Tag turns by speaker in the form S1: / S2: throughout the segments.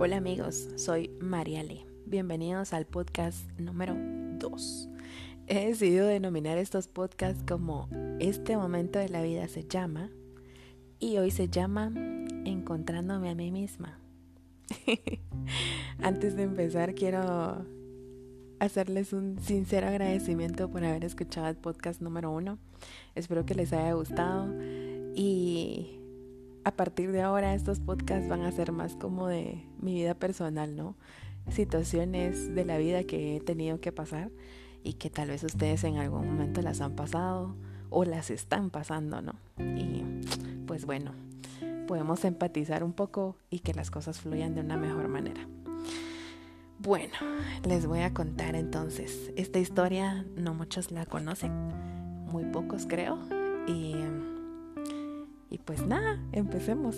S1: Hola amigos, soy Mariale. Bienvenidos al podcast número 2. He decidido denominar estos podcasts como Este momento de la vida se llama y hoy se llama Encontrándome a mí misma. Antes de empezar quiero hacerles un sincero agradecimiento por haber escuchado el podcast número 1. Espero que les haya gustado y a partir de ahora estos podcasts van a ser más como de mi vida personal, ¿no? Situaciones de la vida que he tenido que pasar y que tal vez ustedes en algún momento las han pasado o las están pasando, ¿no? Y pues bueno, podemos empatizar un poco y que las cosas fluyan de una mejor manera. Bueno, les voy a contar entonces. Esta historia no muchos la conocen, muy pocos creo. Y y pues nada, empecemos.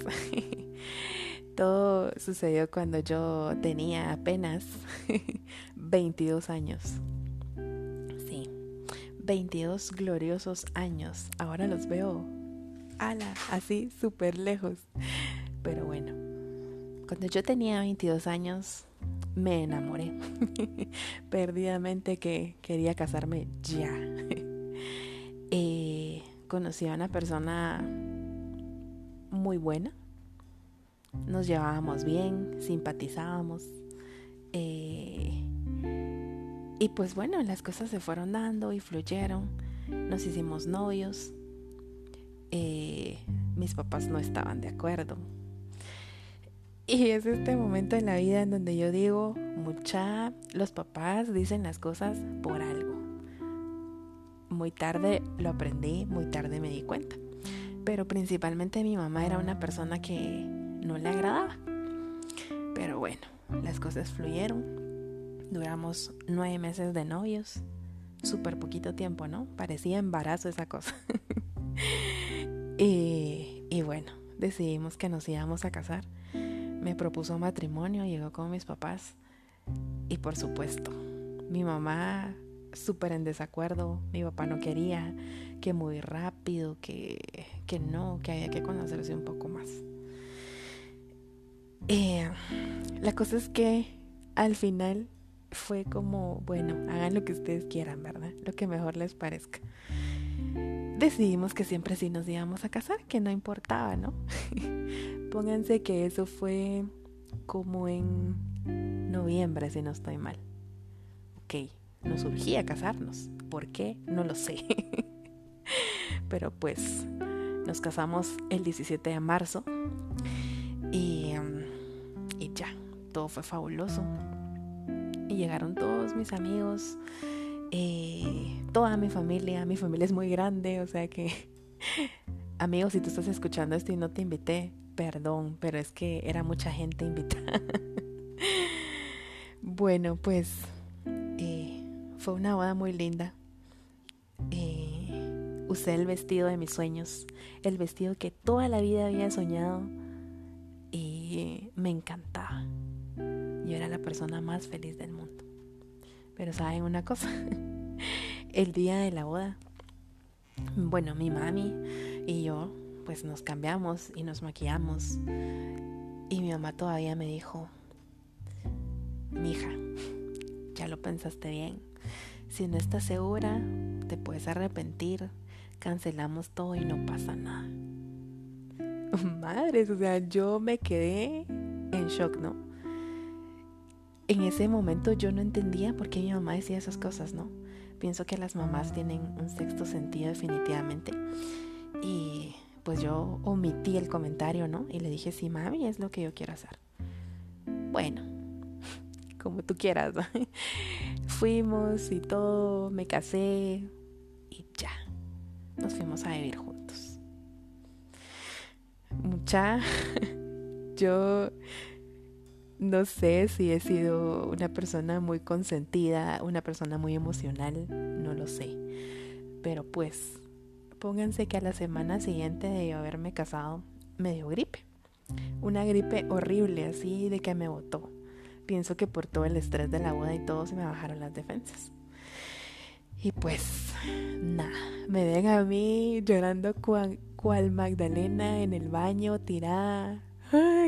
S1: Todo sucedió cuando yo tenía apenas 22 años. Sí, 22 gloriosos años. Ahora los veo, ala, así súper lejos. Pero bueno, cuando yo tenía 22 años, me enamoré. Perdidamente que quería casarme ya. eh, conocí a una persona muy buena. Nos llevábamos bien, simpatizábamos. Eh, y pues bueno, las cosas se fueron dando y fluyeron. Nos hicimos novios. Eh, mis papás no estaban de acuerdo. Y es este momento en la vida en donde yo digo, mucha, los papás dicen las cosas por algo. Muy tarde lo aprendí, muy tarde me di cuenta pero principalmente mi mamá era una persona que no le agradaba. Pero bueno, las cosas fluyeron. Duramos nueve meses de novios. Súper poquito tiempo, ¿no? Parecía embarazo esa cosa. y, y bueno, decidimos que nos íbamos a casar. Me propuso matrimonio, llegó con mis papás. Y por supuesto, mi mamá súper en desacuerdo, mi papá no quería, que muy rápido, que, que no, que había que conocerse un poco más. Eh, la cosa es que al final fue como, bueno, hagan lo que ustedes quieran, ¿verdad? Lo que mejor les parezca. Decidimos que siempre sí nos íbamos a casar, que no importaba, ¿no? Pónganse que eso fue como en noviembre, si no estoy mal. Ok, nos urgía casarnos. ¿Por qué? No lo sé. Pero pues nos casamos el 17 de marzo y, y ya, todo fue fabuloso. Y llegaron todos mis amigos, eh, toda mi familia. Mi familia es muy grande, o sea que, amigos, si tú estás escuchando esto y no te invité, perdón, pero es que era mucha gente invitada. bueno, pues fue una boda muy linda. Eh, usé el vestido de mis sueños, el vestido que toda la vida había soñado y me encantaba. Yo era la persona más feliz del mundo. Pero saben una cosa, el día de la boda, bueno, mi mami y yo pues nos cambiamos y nos maquillamos y mi mamá todavía me dijo, mija, ya lo pensaste bien, si no estás segura, te puedes arrepentir. Cancelamos todo y no pasa nada. Madres, o sea, yo me quedé en shock, ¿no? En ese momento yo no entendía por qué mi mamá decía esas cosas, ¿no? Pienso que las mamás tienen un sexto sentido definitivamente. Y pues yo omití el comentario, ¿no? Y le dije, sí, mami, es lo que yo quiero hacer. Bueno, como tú quieras. Fuimos y todo, me casé y ya, nos fuimos a vivir juntos. Mucha, yo no sé si he sido una persona muy consentida, una persona muy emocional, no lo sé. Pero pues, pónganse que a la semana siguiente de haberme casado me dio gripe. Una gripe horrible, así de que me botó pienso que por todo el estrés de la boda y todo se me bajaron las defensas. Y pues nada, me ven a mí llorando cual, Magdalena en el baño, tirada.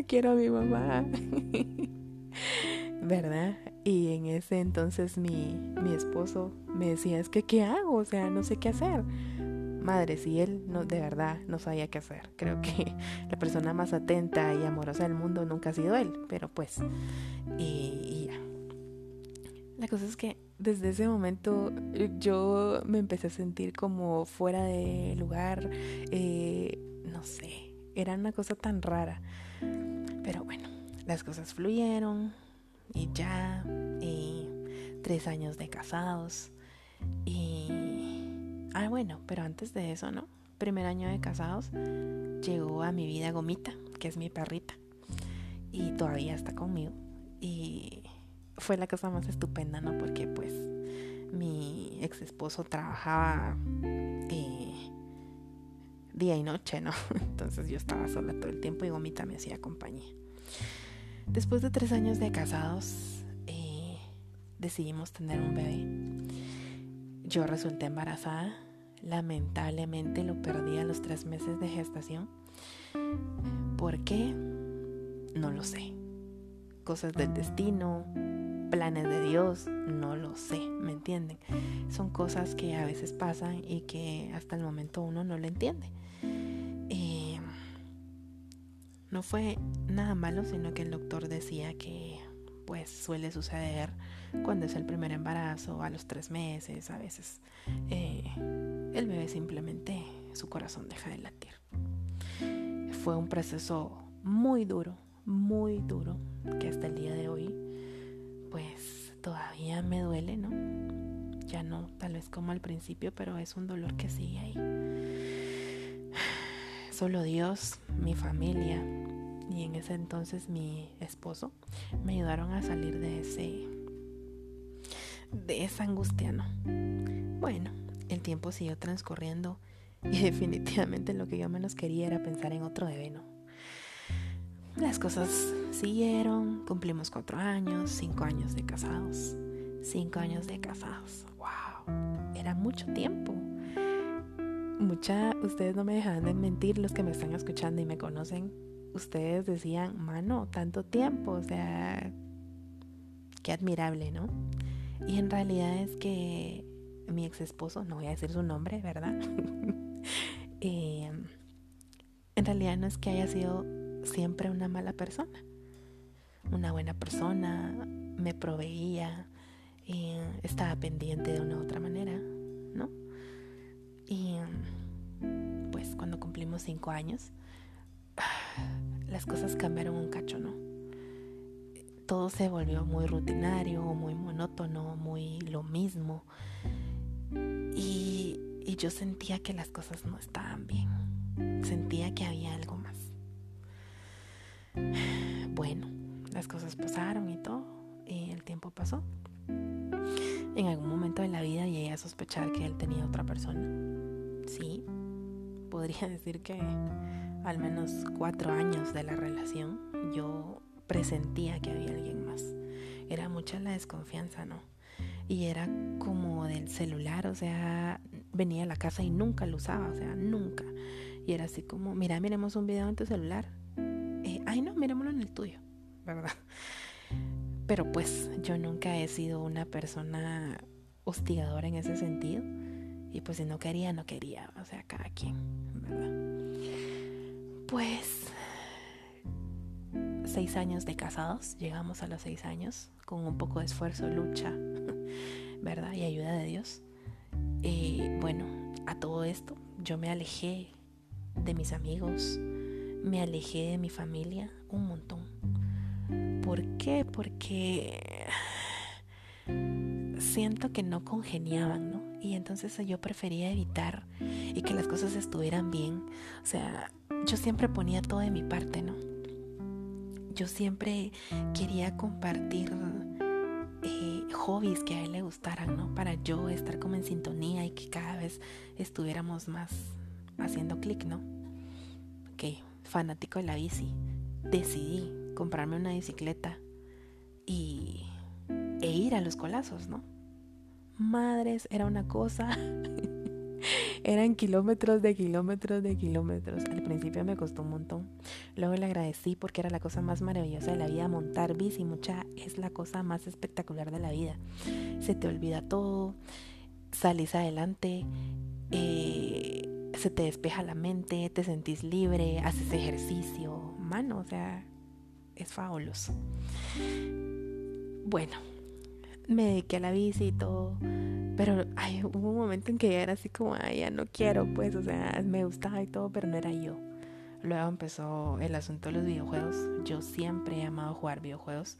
S1: quiero a mi mamá. ¿verdad? Y en ese entonces mi, mi esposo me decía, es que ¿qué hago? O sea, no sé qué hacer. Madre, si él no, de verdad no sabía qué hacer. Creo que la persona más atenta y amorosa del mundo nunca ha sido él, pero pues, y, y ya. La cosa es que desde ese momento yo me empecé a sentir como fuera de lugar, eh, no sé, era una cosa tan rara. Pero bueno, las cosas fluyeron y ya, y tres años de casados y... Ah, bueno, pero antes de eso, ¿no? Primer año de casados, llegó a mi vida Gomita, que es mi perrita, y todavía está conmigo. Y fue la cosa más estupenda, ¿no? Porque pues mi ex esposo trabajaba eh, día y noche, ¿no? Entonces yo estaba sola todo el tiempo y Gomita me hacía compañía. Después de tres años de casados, eh, decidimos tener un bebé. Yo resulté embarazada. Lamentablemente lo perdí a los tres meses de gestación. ¿Por qué? No lo sé. Cosas del destino, planes de Dios, no lo sé, ¿me entienden? Son cosas que a veces pasan y que hasta el momento uno no lo entiende. Eh, no fue nada malo, sino que el doctor decía que pues suele suceder cuando es el primer embarazo, a los tres meses, a veces eh, el bebé simplemente su corazón deja de latir. Fue un proceso muy duro, muy duro, que hasta el día de hoy pues todavía me duele, ¿no? Ya no, tal vez como al principio, pero es un dolor que sigue ahí. Solo Dios, mi familia y en ese entonces mi esposo me ayudaron a salir de ese de esa angustia, ¿no? Bueno, el tiempo siguió transcurriendo y definitivamente lo que yo menos quería era pensar en otro bebé, ¿no? Las cosas siguieron, cumplimos cuatro años, cinco años de casados, cinco años de casados, wow, era mucho tiempo. Mucha, ustedes no me dejan de mentir los que me están escuchando y me conocen, ustedes decían, mano, tanto tiempo, o sea, qué admirable, ¿no? Y en realidad es que mi ex esposo, no voy a decir su nombre, ¿verdad? eh, en realidad no es que haya sido siempre una mala persona. Una buena persona, me proveía, y estaba pendiente de una u otra manera, ¿no? Y pues cuando cumplimos cinco años, las cosas cambiaron un cacho, ¿no? Todo se volvió muy rutinario, muy monótono, muy lo mismo. Y, y yo sentía que las cosas no estaban bien. Sentía que había algo más. Bueno, las cosas pasaron y todo, y el tiempo pasó. En algún momento de la vida llegué a sospechar que él tenía otra persona. Sí, podría decir que al menos cuatro años de la relación yo presentía que había alguien más. Era mucha la desconfianza, ¿no? Y era como del celular, o sea, venía a la casa y nunca lo usaba, o sea, nunca. Y era así como, mira, miremos un video en tu celular ay no, miremoslo en el tuyo, ¿verdad? Pero pues yo nunca he sido una persona hostigadora en ese sentido. Y pues si no quería, no quería. O sea, cada quien, ¿verdad? Pues seis años de casados, llegamos a los seis años con un poco de esfuerzo, lucha, ¿verdad? Y ayuda de Dios. Y bueno, a todo esto yo me alejé de mis amigos, me alejé de mi familia un montón. ¿Por qué? Porque siento que no congeniaban, ¿no? Y entonces yo prefería evitar y que las cosas estuvieran bien. O sea, yo siempre ponía todo de mi parte, ¿no? Yo siempre quería compartir eh, hobbies que a él le gustaran, ¿no? Para yo estar como en sintonía y que cada vez estuviéramos más haciendo clic, ¿no? Ok, fanático de la bici, decidí comprarme una bicicleta y e ir a los colazos, ¿no? Madres, era una cosa. Eran kilómetros de kilómetros de kilómetros. Al principio me costó un montón. Luego le agradecí porque era la cosa más maravillosa de la vida. Montar bici, mucha, es la cosa más espectacular de la vida. Se te olvida todo, salís adelante, eh, se te despeja la mente, te sentís libre, haces ejercicio. Mano, o sea, es fabuloso. Bueno, me dediqué a la bici y todo. Pero ay, hubo un momento en que era así como, ay, ya no quiero, pues, o sea, me gustaba y todo, pero no era yo. Luego empezó el asunto de los videojuegos. Yo siempre he amado jugar videojuegos,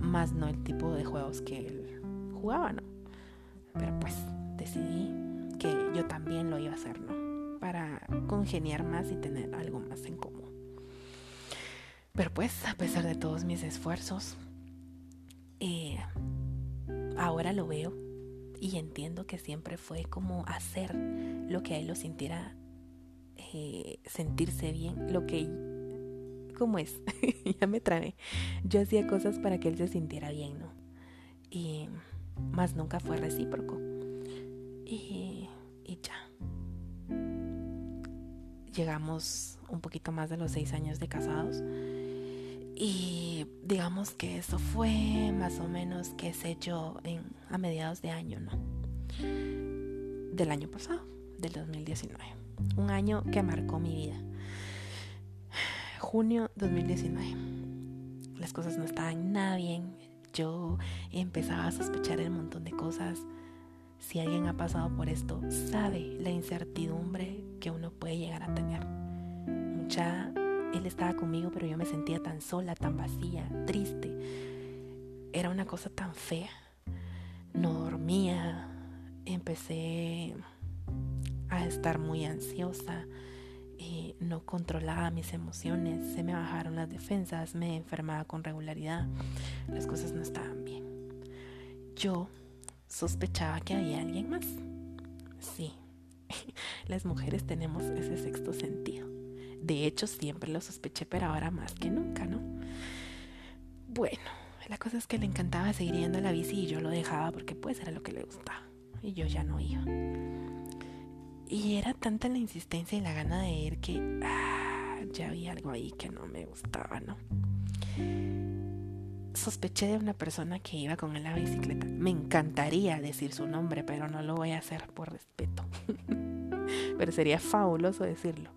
S1: más no el tipo de juegos que él jugaba, ¿no? Pero pues decidí que yo también lo iba a hacer, ¿no? Para congeniar más y tener algo más en común. Pero pues, a pesar de todos mis esfuerzos, eh, ahora lo veo y entiendo que siempre fue como hacer lo que a él lo sintiera eh, sentirse bien, lo que ¿cómo es? ya me trae. Yo hacía cosas para que él se sintiera bien, ¿no? Y más nunca fue recíproco. Y, y ya. Llegamos un poquito más de los seis años de casados. Y digamos que eso fue más o menos, qué sé yo, a mediados de año, ¿no? Del año pasado, del 2019. Un año que marcó mi vida. Junio 2019. Las cosas no estaban nada bien. Yo empezaba a sospechar el montón de cosas. Si alguien ha pasado por esto, sabe la incertidumbre que uno puede llegar a tener. Mucha él estaba conmigo, pero yo me sentía tan sola, tan vacía, triste. Era una cosa tan fea. No dormía, empecé a estar muy ansiosa, y no controlaba mis emociones, se me bajaron las defensas, me enfermaba con regularidad, las cosas no estaban bien. Yo sospechaba que había alguien más. Sí, las mujeres tenemos ese sexto sentido. De hecho, siempre lo sospeché, pero ahora más que nunca, ¿no? Bueno, la cosa es que le encantaba seguir yendo a la bici y yo lo dejaba porque pues era lo que le gustaba. Y yo ya no iba. Y era tanta la insistencia y la gana de ir que ah, ya había algo ahí que no me gustaba, ¿no? Sospeché de una persona que iba con él en la bicicleta. Me encantaría decir su nombre, pero no lo voy a hacer por respeto. pero sería fabuloso decirlo.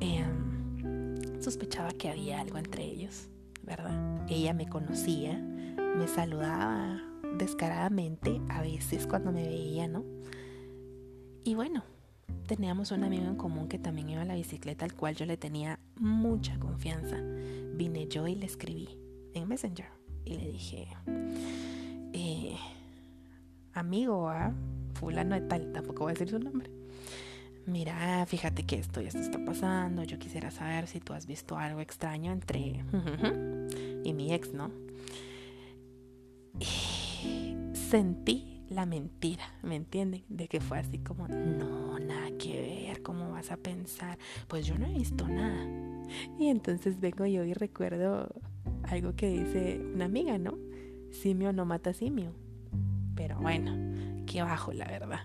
S1: Em, sospechaba que había algo entre ellos, ¿verdad? Ella me conocía, me saludaba descaradamente a veces cuando me veía, ¿no? Y bueno, teníamos un amigo en común que también iba a la bicicleta, al cual yo le tenía mucha confianza. Vine yo y le escribí en Messenger y le dije, eh, amigo, a fulano de tal, tampoco voy a decir su nombre mira, fíjate que esto y esto está pasando, yo quisiera saber si tú has visto algo extraño entre y mi ex, ¿no? Y sentí la mentira, ¿me entienden? De que fue así como, no, nada que ver, ¿cómo vas a pensar? Pues yo no he visto nada. Y entonces vengo yo y recuerdo algo que dice una amiga, ¿no? Simio no mata simio. Pero bueno, qué bajo, la verdad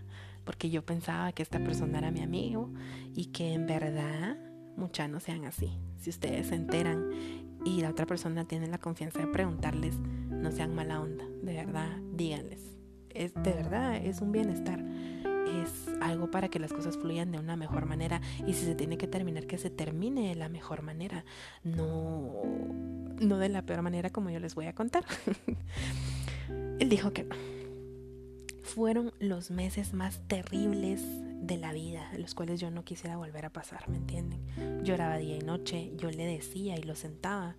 S1: porque yo pensaba que esta persona era mi amigo y que en verdad muchas no sean así. Si ustedes se enteran y la otra persona tiene la confianza de preguntarles, no sean mala onda, de verdad, díganles. Es de verdad, es un bienestar. Es algo para que las cosas fluyan de una mejor manera y si se tiene que terminar, que se termine de la mejor manera, no, no de la peor manera como yo les voy a contar. Él dijo que no fueron los meses más terribles de la vida, los cuales yo no quisiera volver a pasar, ¿me entienden? Lloraba día y noche, yo le decía y lo sentaba,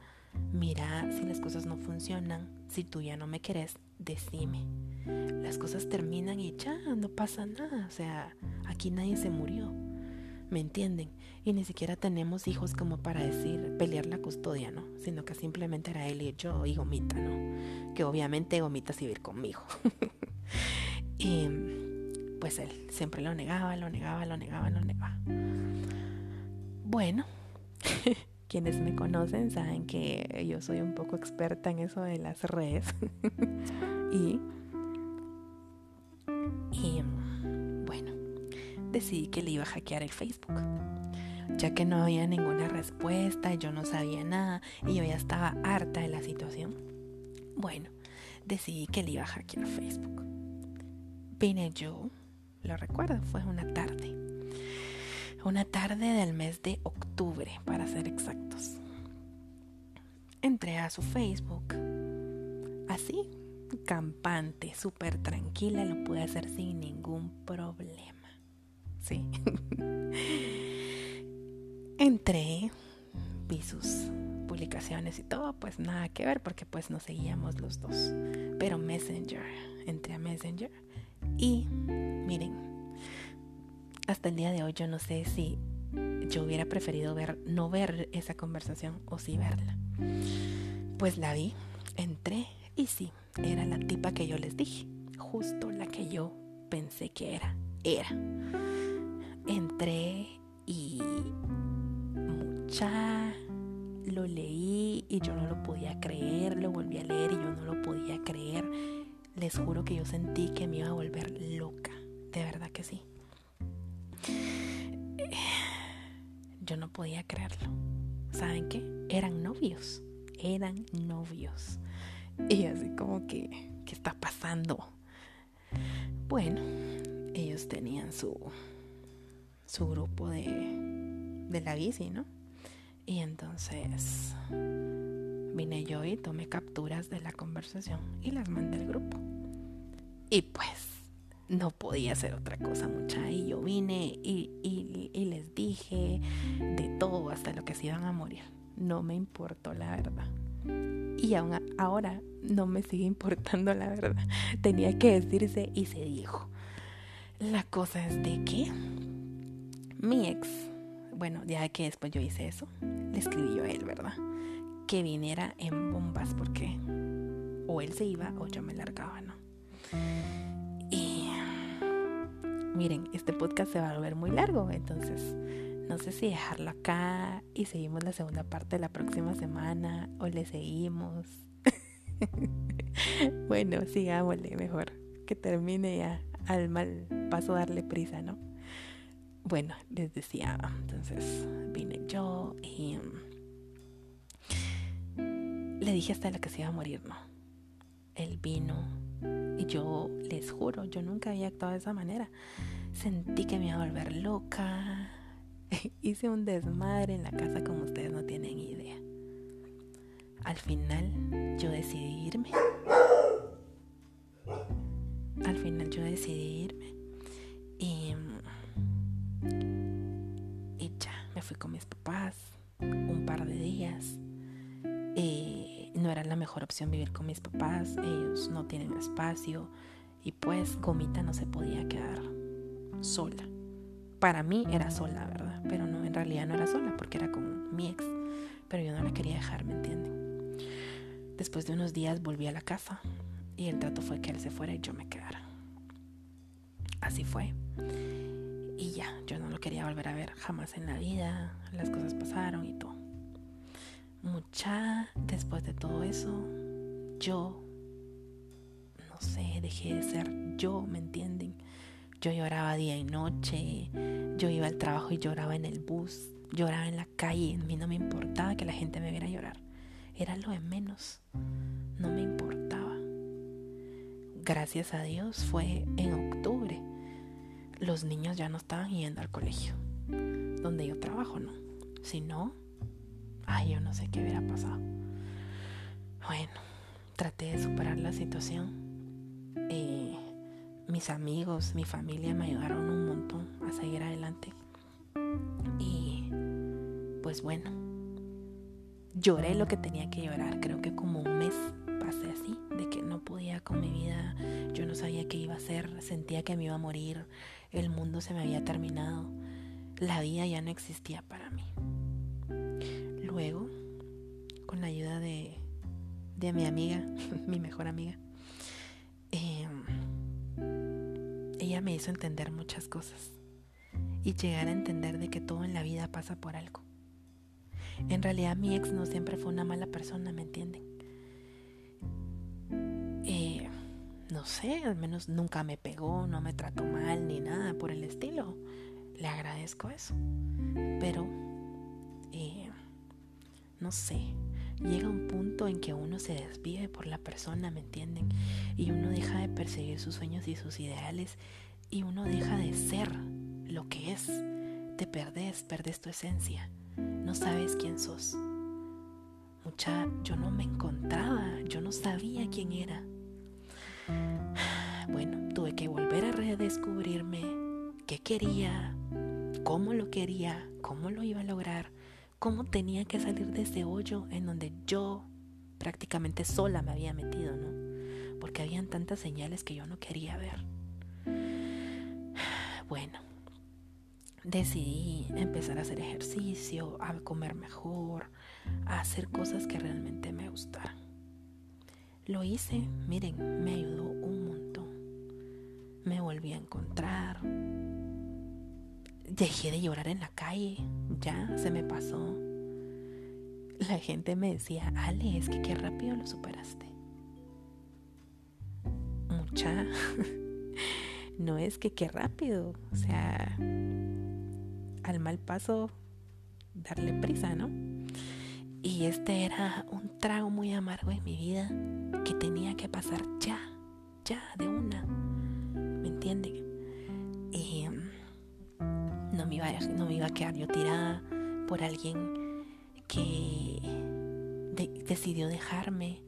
S1: mira, si las cosas no funcionan, si tú ya no me querés, decime. Las cosas terminan y ya, no pasa nada, o sea, aquí nadie se murió, ¿me entienden? Y ni siquiera tenemos hijos como para decir, pelear la custodia, ¿no? Sino que simplemente era él y yo y Gomita, ¿no? Que obviamente Gomita se conmigo. Y pues él siempre lo negaba, lo negaba, lo negaba, lo negaba. Bueno, quienes me conocen saben que yo soy un poco experta en eso de las redes. y, bueno, decidí que le iba a hackear el Facebook. Ya que no había ninguna respuesta, yo no sabía nada y yo ya estaba harta de la situación. Bueno, decidí que le iba a hackear Facebook. Vine yo, lo recuerdo, fue una tarde. Una tarde del mes de octubre, para ser exactos. Entré a su Facebook, así, campante, súper tranquila, lo pude hacer sin ningún problema. Sí. Entré, vi sus publicaciones y todo, pues nada que ver porque pues nos seguíamos los dos. Pero Messenger, entré a Messenger y miren, hasta el día de hoy yo no sé si yo hubiera preferido ver no ver esa conversación o sí verla. Pues la vi, entré y sí, era la tipa que yo les dije, justo la que yo pensé que era, era. Entré y mucha lo leí y yo no lo podía creer, lo volví a leer y yo no lo. Juro que yo sentí que me iba a volver loca, de verdad que sí. Yo no podía creerlo. ¿Saben qué? Eran novios, eran novios. Y así como que, ¿qué está pasando? Bueno, ellos tenían su, su grupo de, de la bici, ¿no? Y entonces vine yo y tomé capturas de la conversación y las mandé al grupo. Y pues no podía hacer otra cosa mucha. Y yo vine y, y, y les dije de todo hasta lo que se iban a morir. No me importó la verdad. Y aún ahora no me sigue importando la verdad. Tenía que decirse y se dijo. La cosa es de que mi ex, bueno, ya que después yo hice eso, le escribí yo a él, ¿verdad? Que viniera en bombas porque o él se iba o yo me largaba, ¿no? Y miren, este podcast se va a volver muy largo, entonces no sé si dejarlo acá y seguimos la segunda parte la próxima semana o le seguimos. bueno, sigámosle mejor. Que termine ya al mal paso darle prisa, ¿no? Bueno, les decía, entonces vine yo y le dije hasta la que se iba a morir, ¿no? Él vino y yo les juro, yo nunca había actuado de esa manera. Sentí que me iba a volver loca Hice un desmadre en la casa como ustedes no tienen idea. Al final yo decidí irme. Al final yo decidí irme. Y, ya, me fui con mis papás un par de días. Y no era la mejor opción vivir con mis papás. Ellos no tienen espacio. Y pues Gomita no se podía quedar sola para mí era sola, ¿verdad? Pero no, en realidad no era sola porque era con mi ex. Pero yo no la quería dejar, ¿me entienden? Después de unos días volví a la casa y el trato fue que él se fuera y yo me quedara. Así fue. Y ya, yo no lo quería volver a ver jamás en la vida. Las cosas pasaron y todo. Mucha después de todo eso, yo, no sé, dejé de ser yo, ¿me entienden? Yo lloraba día y noche, yo iba al trabajo y lloraba en el bus, lloraba en la calle, a mí no me importaba que la gente me viera llorar, era lo de menos, no me importaba. Gracias a Dios fue en octubre, los niños ya no estaban yendo al colegio, donde yo trabajo, ¿no? Si no, ay, yo no sé qué hubiera pasado. Bueno, traté de superar la situación. Eh, mis amigos, mi familia me ayudaron un montón a seguir adelante. Y pues bueno, lloré lo que tenía que llorar. Creo que como un mes pasé así, de que no podía con mi vida, yo no sabía qué iba a hacer, sentía que me iba a morir, el mundo se me había terminado, la vida ya no existía para mí. Luego, con la ayuda de, de mi amiga, mi mejor amiga, eh, ella me hizo entender muchas cosas y llegar a entender de que todo en la vida pasa por algo. En realidad mi ex no siempre fue una mala persona, ¿me entienden? Eh, no sé, al menos nunca me pegó, no me trató mal ni nada por el estilo. le agradezco eso. Pero, eh, no sé, llega un punto en que uno se desvive por la persona, ¿me entienden? Y uno deja de perseguir sus sueños y sus ideales y uno deja de ser lo que es. Te perdés, perdés tu esencia. No sabes quién sos. Mucha, yo no me encontraba, yo no sabía quién era. Bueno, tuve que volver a redescubrirme qué quería, cómo lo quería, cómo lo iba a lograr, cómo tenía que salir de ese hoyo en donde yo prácticamente sola me había metido, ¿no? Porque habían tantas señales que yo no quería ver. Bueno, decidí empezar a hacer ejercicio, a comer mejor, a hacer cosas que realmente me gustaran. Lo hice, miren, me ayudó un montón. Me volví a encontrar. Dejé de llorar en la calle, ya se me pasó. La gente me decía, Ale, es que qué rápido lo superaste. Mucha. no es que qué rápido, o sea, al mal paso darle prisa, ¿no? Y este era un trago muy amargo en mi vida que tenía que pasar ya, ya, de una. ¿Me entienden? No me iba a, no me iba a quedar yo tirada por alguien que decidió dejarme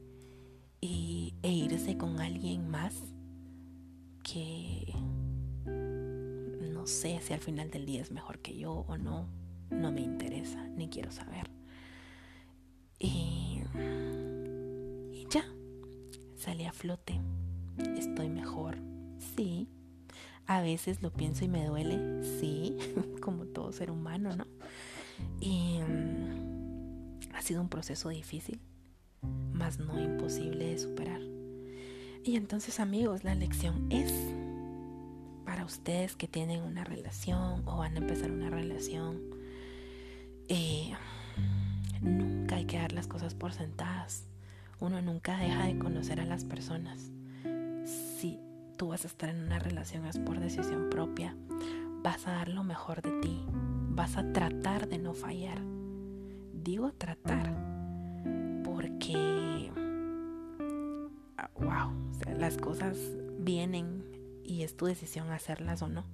S1: y, e irse con alguien más que no sé si al final del día es mejor que yo o no, no me interesa, ni quiero saber. Y, y ya, salí a flote, estoy mejor, sí. A veces lo pienso y me duele, sí, como todo ser humano, ¿no? Y mm, ha sido un proceso difícil, mas no imposible de superar. Y entonces amigos, la lección es para ustedes que tienen una relación o van a empezar una relación, eh, nunca hay que dar las cosas por sentadas. Uno nunca deja de conocer a las personas. Tú vas a estar en una relación es por decisión propia. Vas a dar lo mejor de ti. Vas a tratar de no fallar. Digo tratar porque wow, las cosas vienen y es tu decisión hacerlas o no.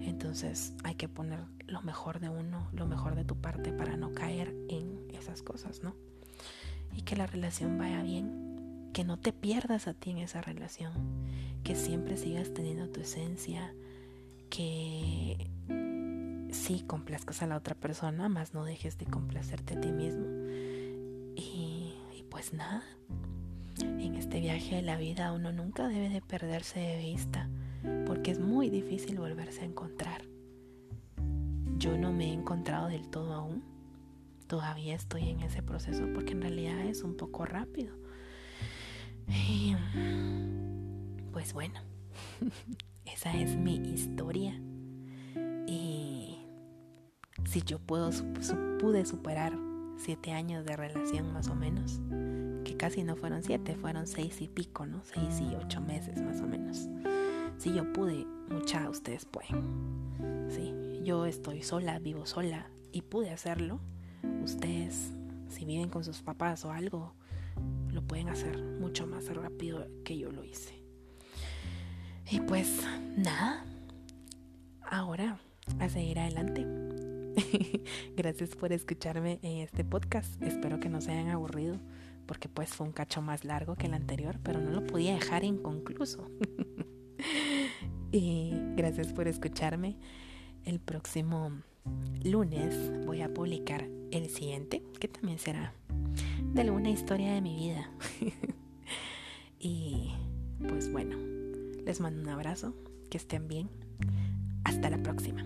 S1: Entonces hay que poner lo mejor de uno, lo mejor de tu parte para no caer en esas cosas, ¿no? Y que la relación vaya bien, que no te pierdas a ti en esa relación, que siempre sigas teniendo tu esencia, que sí complazcas a la otra persona, más no dejes de complacerte a ti mismo. Y, y pues nada, en este viaje de la vida uno nunca debe de perderse de vista porque es muy difícil volverse a encontrar. Yo no me he encontrado del todo aún. Todavía estoy en ese proceso porque en realidad es un poco rápido. Pues bueno, esa es mi historia. Y si yo pude superar siete años de relación más o menos, que casi no fueron siete, fueron seis y pico, ¿no? Seis y ocho meses más o menos. Si yo pude, mucha ustedes pueden. Sí, yo estoy sola, vivo sola y pude hacerlo. Ustedes, si viven con sus papás o algo, lo pueden hacer mucho más rápido que yo lo hice. Y pues nada, ahora a seguir adelante. Gracias por escucharme en este podcast. Espero que no se hayan aburrido porque pues fue un cacho más largo que el anterior, pero no lo podía dejar inconcluso. y gracias por escucharme. El próximo lunes voy a publicar el siguiente, que también será de alguna historia de mi vida. y pues bueno, les mando un abrazo, que estén bien. Hasta la próxima.